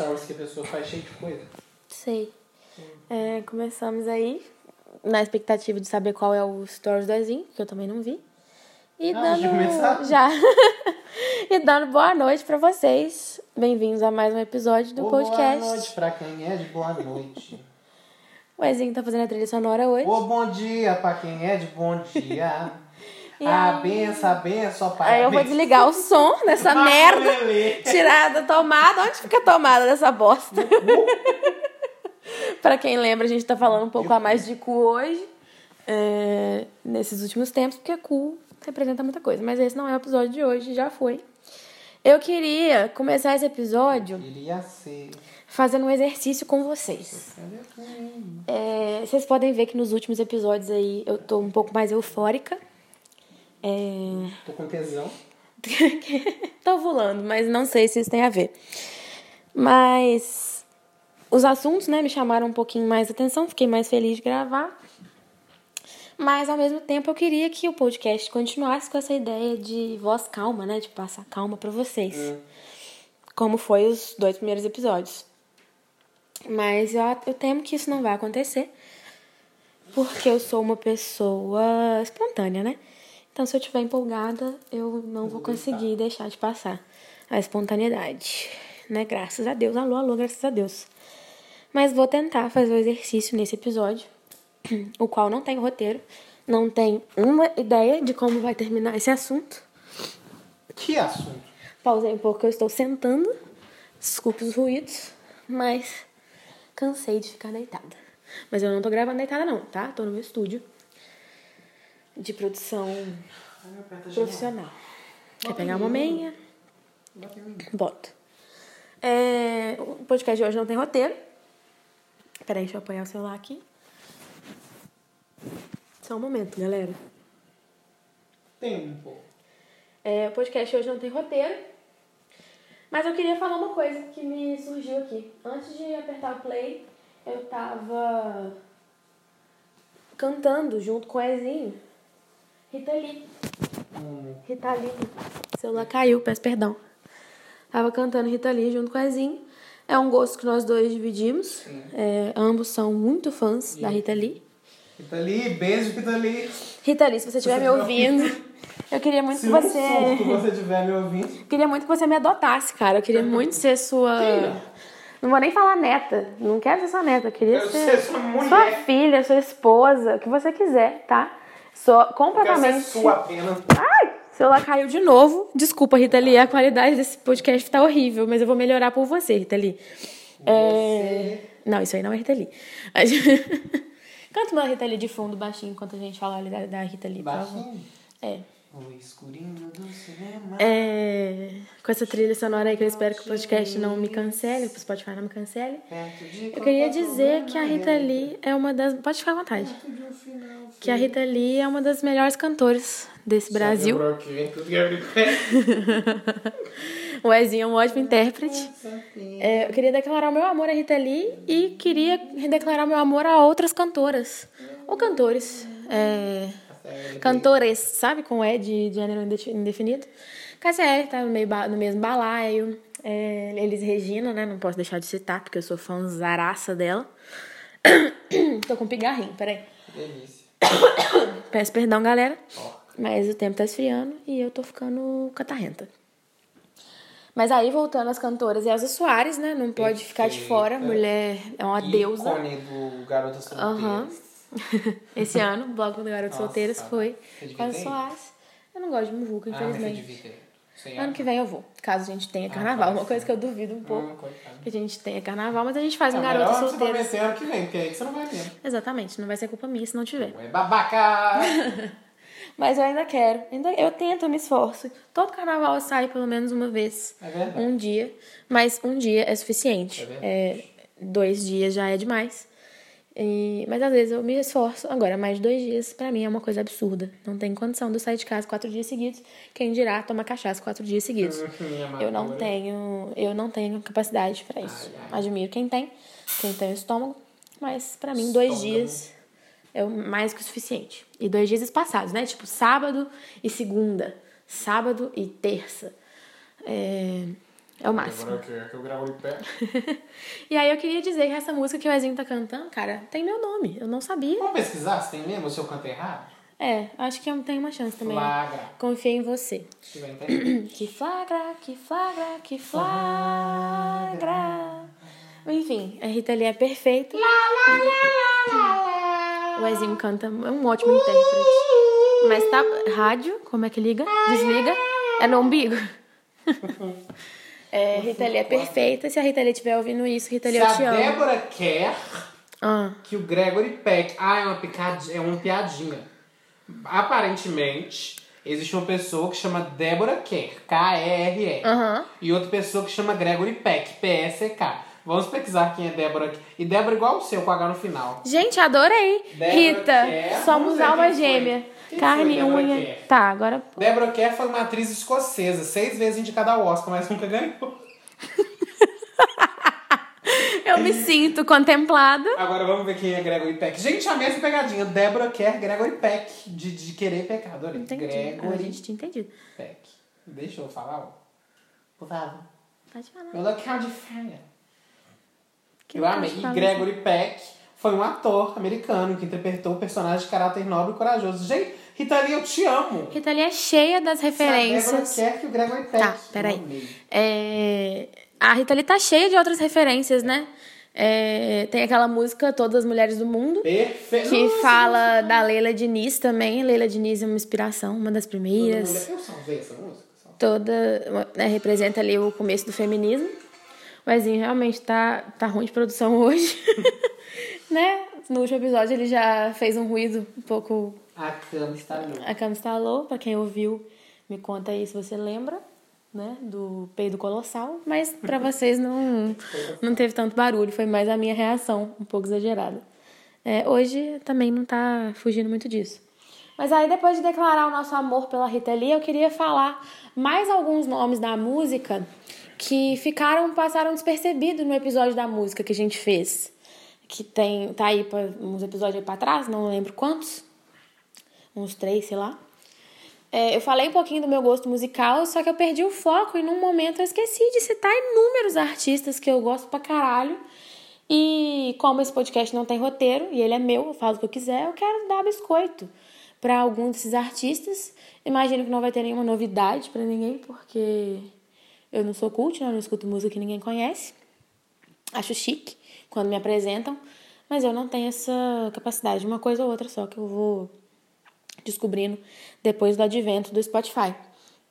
stories que a pessoa faz cheio de coisa. Sei. É, começamos aí, na expectativa de saber qual é o stories do Ezinho, que eu também não vi. E Ah, dando. já começaram? Já. e dando boa noite pra vocês. Bem-vindos a mais um episódio do Ô, podcast. Boa noite pra quem é de boa noite. O Ezinho tá fazendo a trilha sonora hoje. Ô, bom dia pra quem é de bom dia. E a aí? benção, benção, Aí eu vou desligar o som dessa Ah, merda. Tirar da tomada. Onde fica a tomada dessa bosta? Pra quem lembra, a gente tá falando um pouco a mais de cu hoje. é, nesses últimos tempos, porque cu representa muita coisa. Mas esse não é o episódio de hoje, já foi. Eu queria começar esse episódio fazendo um exercício com vocês. É, vocês podem ver que nos últimos episódios aí eu tô um pouco mais eufórica. É, Tô com tesão. tô ovulando, mas não sei se isso tem a ver. Mas os assuntos, né, me chamaram um pouquinho mais atenção, fiquei mais feliz de gravar. Mas ao mesmo tempo eu queria que o podcast continuasse com essa ideia de voz calma, né, de passar calma pra vocês. Como foi os dois primeiros episódios. Mas eu, eu temo que isso não vai acontecer. Porque eu sou uma pessoa espontânea, né? Então, se eu estiver empolgada, eu não vou conseguir deixar de passar a espontaneidade, né? Graças a Deus. Alô, alô, graças a Deus. Mas vou tentar fazer o exercício nesse episódio, o qual não tem roteiro, não tem uma ideia de como vai terminar esse assunto. Que assunto? Pausei um pouco, eu estou sentando. Desculpe os ruídos, mas cansei de ficar deitada. Mas eu não tô gravando deitada, não, tá? Tô no meu estúdio de produção Ai, tá profissional. Quer pegar uma meia? Bota. É, o podcast de hoje não tem roteiro. Peraí, deixa eu apoiar o celular aqui. Só um momento, galera. Tem pouco. É, o podcast hoje não tem roteiro. Mas eu queria falar uma coisa que me surgiu aqui. Antes de apertar o play, eu tava cantando junto com o Ezinho. Rita Lee. Hum, Rita Lee. O celular caiu, peço perdão. Tava cantando Rita Lee junto com o Ezinho. É um gosto que nós dois dividimos. É, ambos são muito fãs da Rita Lee. Rita Lee, beijo, Rita Lee. Rita Lee, se você estiver me ouvindo, eu queria muito Se que você. surto você estiver me ouvindo. Queria muito que você me adotasse, cara. Eu queria muito ser sua. Não vou nem falar neta. Não quero ser sua neta. Eu queria Quero ser, ser sua mulher. sua filha, sua esposa, o que você quiser, tá? Sou completamente. sua apenas. Ai! O celular caiu de novo. Desculpa, Rita Lee. A qualidade desse podcast tá horrível, mas eu vou melhorar por você, Rita Lee. É... Não, isso aí não é Rita Lee. Gente- Canta uma Rita Lee de fundo, baixinho, enquanto a gente fala ali da, da Rita Lee. Baixinho. É. O escurinho do cinema. É, com essa trilha sonora aí que eu espero que o podcast não me cancele, o Spotify não me cancele. Eu queria dizer que a Rita Lee é uma das. Pode ficar à vontade. Que a Rita Lee é uma das melhores cantoras desse Brasil. É. O Ezinho é um ótimo intérprete. É, eu queria declarar o meu amor a Rita Lee e queria declarar meu amor a outras cantoras. Ou cantores. É, cantores, sabe? Com E de gênero indef- indefinido. KCR tá no, meio no mesmo balaio. É, Elis Regina, né? Não posso deixar de citar, porque eu sou fãzaraça dela. Tô com pigarrinho, peraí. Delícia. Peço perdão, galera. Mas o tempo tá esfriando e eu tô ficando catarrenta. Mas aí, voltando às cantoras, Elza Soares, né? Não pode ficar de fora. Perfeita. Mulher é uma deusa. Ícone do Garota Solteira. Aham. Esse ano, o bloco do Garotas Nossa, Solteiras foi ido. Soares. Eu não gosto de muvuca, Ah, infelizmente. Sem ano que vem eu vou, caso a gente tenha carnaval. vai Uma coisa que eu duvido um pouco. Que a gente tenha carnaval, mas a gente faz um Não, Garotas melhor você prometer ano que vem, porque aí você não vai mesmo. Exatamente, não vai ser culpa minha se não tiver. É babaca! Mas eu ainda quero. Ainda, eu tento, eu me esforço. Todo carnaval eu saio pelo menos uma vez. É verdade. Um dia. Mas um dia é suficiente. É. É, dois dias já é demais. E- mas às vezes eu me esforço. Agora, mais de dois dias, pra mim, é uma coisa absurda. Não tem condição de eu sair de casa quatro dias seguidos. Quem dirá tomar cachaça quatro dias seguidos. Minha Eu não tenho, eu não tenho capacidade pra isso. Admiro quem tem, quem tem o estômago, mas pra mim dois Estômago. dias é mais que o suficiente. E dois dias espaçados, né? Tipo sábado e segunda, sábado e terça. É, É o máximo. Agora que eu gravo de pé. E aí eu queria dizer que essa música que o Ezinho tá cantando, cara, tem meu nome. Eu não sabia. Vamos pesquisar se tem mesmo se eu canto errado? É, acho que eu tenho uma chance também. Flagra. Confiei em você. Que flagra, que flagra, que flagra. Enfim, a Rita Lee é perfeita. O Ezinho canta, é um ótimo intérprete. Mas tá. Rádio, como é que liga? Desliga? É no umbigo? É, Rita Lee é perfeita. Se a Rita Lee estiver ouvindo isso, Rita Lee, Se eu a te amo. Débora quer Ah, que o Gregory Peck. Ah, é uma, picadinha, é uma piadinha. Aparentemente, existe uma pessoa que chama Débora Kerr, K-E-R-E. Aham. E outra pessoa que chama Gregory Peck, P-S-E-K. Vamos pesquisar quem é Débora Kerr. E Débora igual o seu, com H no final. Gente, adorei. Débora Rita, Kerr. Somos alma quem foi. Carne, unha. Kerr? Tá, agora. Débora Kerr foi uma atriz escocesa, seis vezes indicada ao Oscar, mas nunca ganhou. Eu me sinto contemplada. Agora vamos ver quem é Gregory Peck. Gente, a mesma pegadinha. Débora Kerr, Gregory Peck. De, de querer pecar. Adorei. Entendi. A Gregory gente tinha entendido. Peck. Deixa eu falar, ó. Por favor. Pode falar. Meu local de. Que Eu amei. E Gregory Peck foi um ator americano que interpretou o personagem de caráter nobre e corajoso. Gente, Rita Lee, eu te amo. Rita Lee é cheia das Se a referências. quer que o Gregory Peck. Tá, peraí. É, A Rita Lee tá cheia de outras referências, né? É, Tem aquela música Todas as Mulheres do Mundo, Perfeito. que Nossa, fala da Leila Diniz também. Leila Diniz é uma inspiração, uma das primeiras. Eu salvei essa música. salvei. Toda. né, representa ali o começo do feminismo. O Ezinho realmente tá, tá ruim de produção hoje. né? No último episódio ele já fez um ruído um pouco A cama está louca. A cama instalou, pra quem ouviu, me conta aí se você lembra, né, do peido colossal, mas pra vocês não, não teve tanto barulho, foi mais a minha reação, um pouco exagerada. É, hoje também não tá fugindo muito disso. Mas aí, depois de declarar o nosso amor pela Rita Lee, eu queria falar mais alguns nomes da música que ficaram, passaram despercebidos no episódio da música que a gente fez. Que tem, tá aí pra, uns episódios aí pra trás, não lembro quantos uns três, sei lá. É, eu falei um pouquinho do meu gosto musical, só que eu perdi o foco e num momento eu esqueci de citar inúmeros artistas que eu gosto pra caralho. E como esse podcast não tem roteiro e ele é meu, eu falo o que eu quiser, eu quero dar biscoito pra algum desses artistas. Imagino que não vai ter nenhuma novidade pra ninguém, porque eu não sou cult, né? eu não escuto música que ninguém conhece. Acho chique quando me apresentam, mas eu não tenho essa capacidade. Uma coisa ou outra só que eu vou descobrindo depois do advento do Spotify,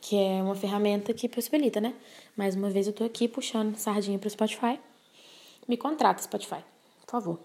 que é uma ferramenta que possibilita, né? Mais uma vez eu tô aqui puxando sardinha pro Spotify. Me contrata, Spotify, por favor.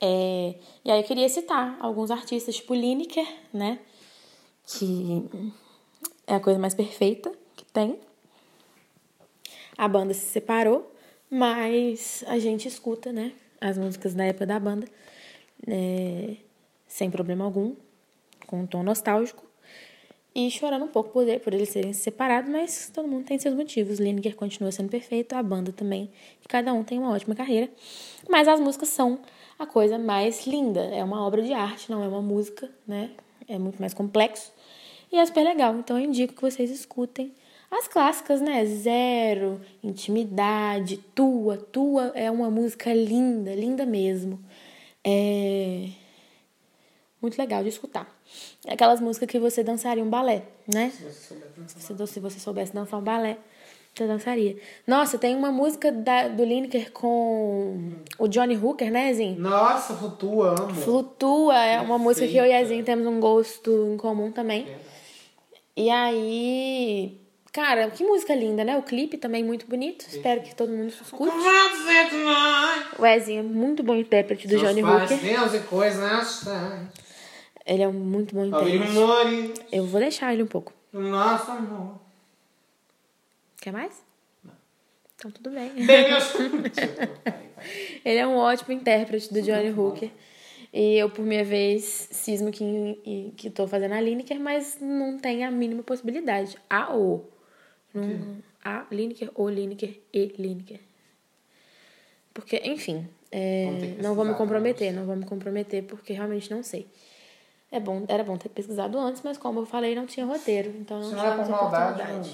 É, e aí eu queria citar alguns artistas, tipo Lineker, né? Que é a coisa mais perfeita que tem. A banda se separou, mas a gente escuta, né? As músicas da época da banda. É, sem problema algum, com um tom nostálgico. E chorando um pouco por, por eles serem separados, mas todo mundo tem seus motivos. Lineker continua sendo perfeito, a banda também. E cada um tem uma ótima carreira. Mas as músicas são a coisa mais linda. É uma obra de arte, não é uma música, né? É muito mais complexo. E é super legal. Então eu indico que vocês escutem as clássicas, né? Zero, Intimidade, Tua. Tua é uma música linda, linda mesmo. É muito legal de escutar. É aquelas músicas que você dançaria um balé, né? Se você souber dançar. Se você, se você soubesse dançar um balé, você dançaria. Nossa, tem uma música da, do Lineker com o Johnny Hooker, né, Zinho? Nossa, Flutua, amo. Flutua é uma música que eu e a Perfeita. Zinho temos um gosto em comum também. E aí, cara, que música linda, né? O clipe também muito bonito. Espero que todo mundo escute. O Ezinho é muito bom intérprete do Johnny Hooker. Deus e coisas. Ele é um muito bom intérprete. Eu vou deixar ele um pouco. do nosso amor. Quer mais? Então tudo bem. Eu... Ele é um ótimo intérprete do Johnny Hooker. E eu, por minha vez, cismo que, que tô fazendo a Lineker, mas não tem a mínima possibilidade. A ou. Não, a Lineker, ou Lineker e Lineker. Porque, enfim, é, não vou me comprometer, não vou me comprometer porque realmente não sei. É bom, era bom ter pesquisado antes, mas como eu falei, não tinha roteiro, então não não é por tivemos maldade, oportunidade.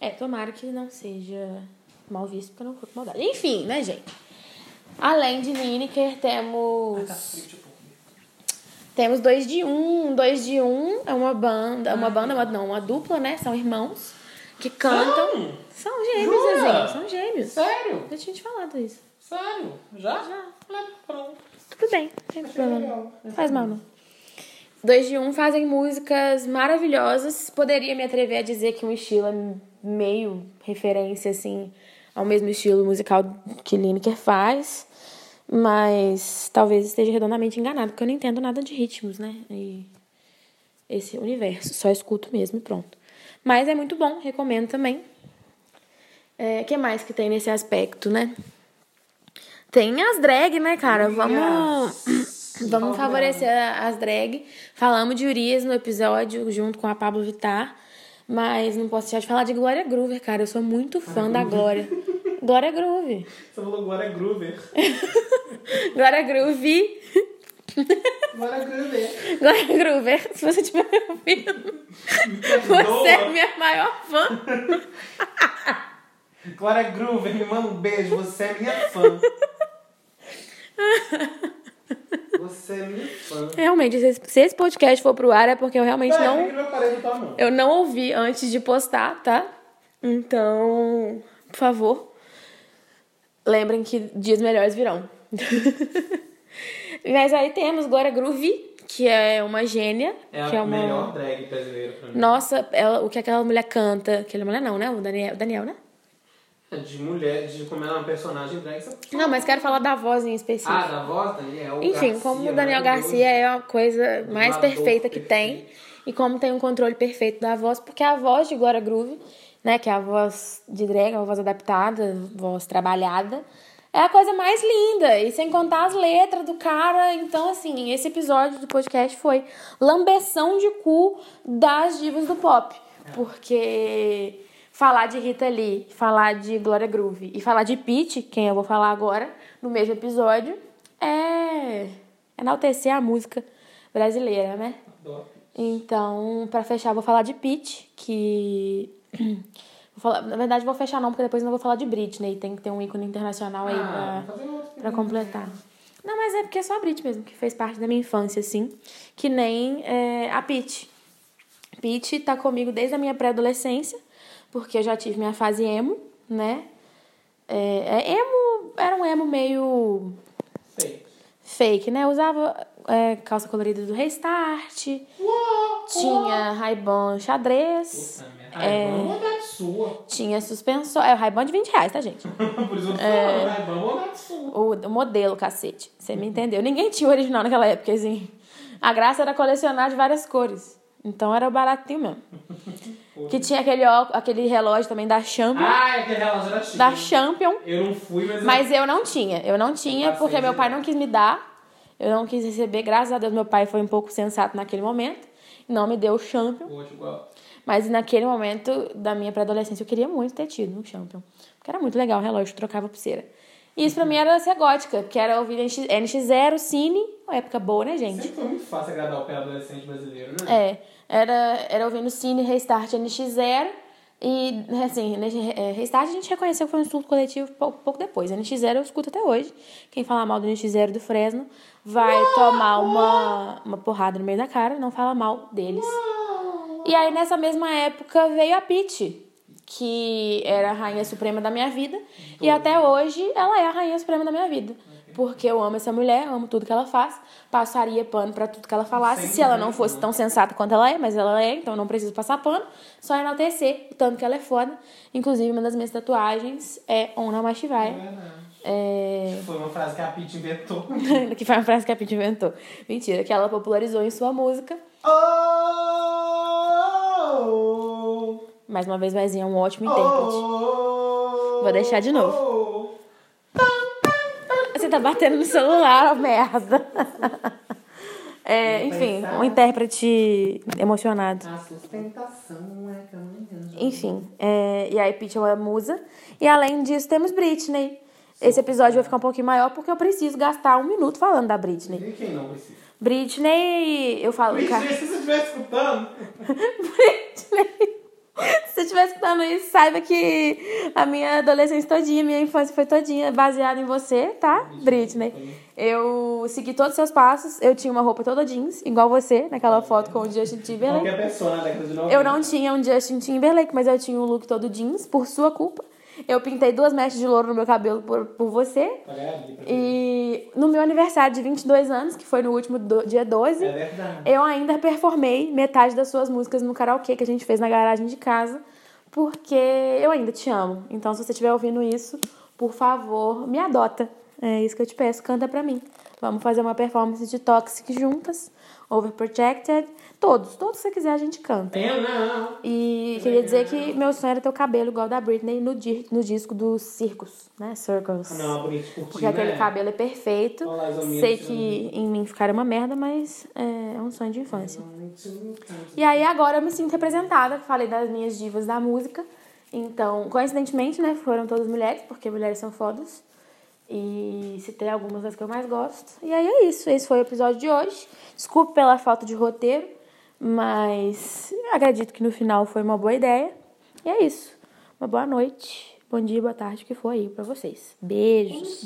não- É, tomara que não seja mal visto, porque não curto maldade. Enfim, né, gente? Além de Lineker, temos. Tá frio, tipo. Temos dois de um. Dois de um é uma banda. Uma banda, uma, não, uma dupla, né? São irmãos que cantam. São gêmeos, Jura? São gêmeos. Sério? Eu tinha te falado isso. Sério? Já? Já. Ah, pronto. Tudo bem, não tem problema. faz mal, não. Dois de um fazem músicas maravilhosas. Poderia me atrever a dizer que um estilo é meio referência, assim, ao mesmo estilo musical que Lineker faz. Mas talvez esteja redondamente enganado, porque eu não entendo nada de ritmos, né? E esse universo. Só escuto mesmo e pronto. Mas é muito bom, recomendo também. O que mais que tem nesse aspecto, né? Tem as drag, né, cara? Vamos. Vamos favorecer as drag. Falamos de Urias no episódio junto com a Pablo Vittar. Mas não posso deixar de falar de Glória Groover, cara. Eu sou muito fã da Glória. Glória Groove. Você falou é Groover. Glória Groove. É Groover. Glória Groover. Se você estiver me ouvindo, você é minha maior fã. Glória Groover, me manda um beijo. Você é minha fã. Você é minha fã. Realmente, se esse- se esse podcast for pro ar é porque eu realmente não. mão? Eu não ouvi antes de postar, tá? Então, por favor, lembrem que dias melhores virão. Mas aí temos Glória Groove, que é uma gênia. É que a é uma... melhor drag brasileira pra mim. Nossa, ela, o que aquela mulher canta. Aquela mulher não, né? O Daniel, o Daniel né? De mulher, de como ela é uma personagem drag. você- Não, mas quero falar da voz em específico. Ah, da voz, Daniel Enfim, Garcia, como o Daniel maravilhoso. Garcia é a coisa mais perfeita que tem. perfeito. E como tem um controle perfeito da voz, porque a voz de Glória Groove, né, que é a voz de drag, a voz adaptada, a voz trabalhada, é a coisa mais linda. E sem contar as letras do cara. Então, assim, esse episódio do podcast foi lambeção de cu das divas do pop. Porque falar de Rita Lee, falar de Glória Groove e falar de Pete, quem eu vou falar agora, no mesmo episódio, é enaltecer a música brasileira, né? Adoro. Então, pra fechar, vou falar de Pete, que. Vou falar... Na verdade, vou fechar não, porque depois não vou falar de Britney. Tem que ter um ícone internacional aí Ah, pra completar. Não, mas é porque é só a Britney mesmo, que fez parte da minha infância, assim. Que nem é, a Pete. Pete tá comigo desde a minha pré-adolescência, porque eu já tive minha fase emo, né? É, é emo, era um emo meio Sei. fake, né? Eu usava é, calça colorida do Restart, tinha Ray-Ban xadrez, Puta merda. É... vontade sua. tinha suspensor. É o Ray-Ban de 20 reais, tá, gente? Por isso eu tô É. vontade sua. O, o modelo, cacete. Você me entendeu? Ninguém tinha o original naquela época, assim. A graça era colecionar de várias cores. Então era baratinho mesmo. Que tinha aquele, ó- aquele relógio também da Champion. Ah, é aquele relógio era chique. da Champion. Eu não fui, mas... Mas eu não tinha. Eu não tinha passei porque meu pai não quis me dar. Eu não quis receber. Graças a Deus, meu pai foi um pouco sensato naquele momento. Não me deu o Champion. eu... Igual. Mas naquele momento da minha pré-adolescência eu queria muito ter tido um Champion. Porque era muito legal o relógio, trocava pulseira. E isso pra mim era ser gótica, porque era ouvir NX, NX0, Cine, uma época boa, né, gente? Sempre foi muito fácil agradar o pé adolescente brasileiro, né? É, era, era ouvindo Cine, Restart, NX0. E, assim, é, Restart a gente reconheceu que foi um surto coletivo pouco, pouco depois. NX0 eu escuto até hoje. Quem falar mal do NX0 do Fresno vai tomar uma, uma porrada no meio da cara, não fala mal deles. E aí, nessa mesma época, veio a Pitty, que era a rainha suprema da minha vida. E até hoje, ela é a rainha suprema da minha vida. Porque eu amo essa mulher, amo tudo que ela faz. Passaria pano pra tudo que ela falasse, se ela não fosse tão sensata quanto ela é, mas ela é, então não preciso passar pano. Só enaltecer o tanto que ela é foda. Inclusive, uma das minhas tatuagens é On Namah Shivaya. É... Foi uma frase que a Pitty inventou. que foi uma frase que a Pitty inventou. Mentira, que ela popularizou em sua música. Oh, Mais uma vez, Vezinho é um ótimo intérprete. oh, Vou deixar de novo. Tá batendo no celular, merda. É, enfim, um intérprete emocionado. A sustentação é caminhando. Enfim, é, e aí Pitty é uma musa. E além disso, temos Britney. Esse episódio vai ficar um pouquinho maior porque eu preciso gastar um minuto falando da Britney. E quem não precisa? Britney, eu falo. Britney, cara, se você estiver escutando, Britney. Se você estiver escutando isso, saiba que a minha adolescência todinha, minha infância foi todinha baseada em você, tá, Britney? Eu segui todos os seus passos, eu tinha uma roupa toda jeans, igual você, naquela foto com o Justin Timberlake. Qualquer pessoa na década de 90. Eu não tinha um Justin Timberlake, mas eu tinha um look todo jeans, por sua culpa. Eu pintei duas mechas de louro no meu cabelo por, por você. E no meu aniversário de 22 anos, que foi no último do- dia 12, É verdade. eu ainda performei metade das suas músicas no karaokê que a gente fez na garagem de casa, porque eu ainda te amo. Então, se você estiver ouvindo isso, por favor, me adota. É isso que eu te peço, canta pra mim. Vamos fazer uma performance de Toxic juntas, Overprotected, todos, todos que você quiser a gente canta. Eu não. E queria dizer que meu sonho era ter o cabelo igual da Britney no, di- no disco dos Circos, né? Circles. Ah, Não, bonito curtir, Porque aquele né? cabelo é perfeito. Olha lá, as amigas Sei que em mim ficaria uma merda, mas é um sonho de infância. E aí agora eu me sinto representada. Falei das minhas divas da música. Então, coincidentemente, né? Foram todas mulheres, porque mulheres são fodas. E citei algumas das que eu mais gosto. E aí é isso. Esse foi o episódio de hoje. Desculpe pela falta de roteiro, mas acredito que no final foi uma boa ideia. E é isso. Uma boa noite, bom dia, boa tarde, o que for aí pra vocês. Beijos.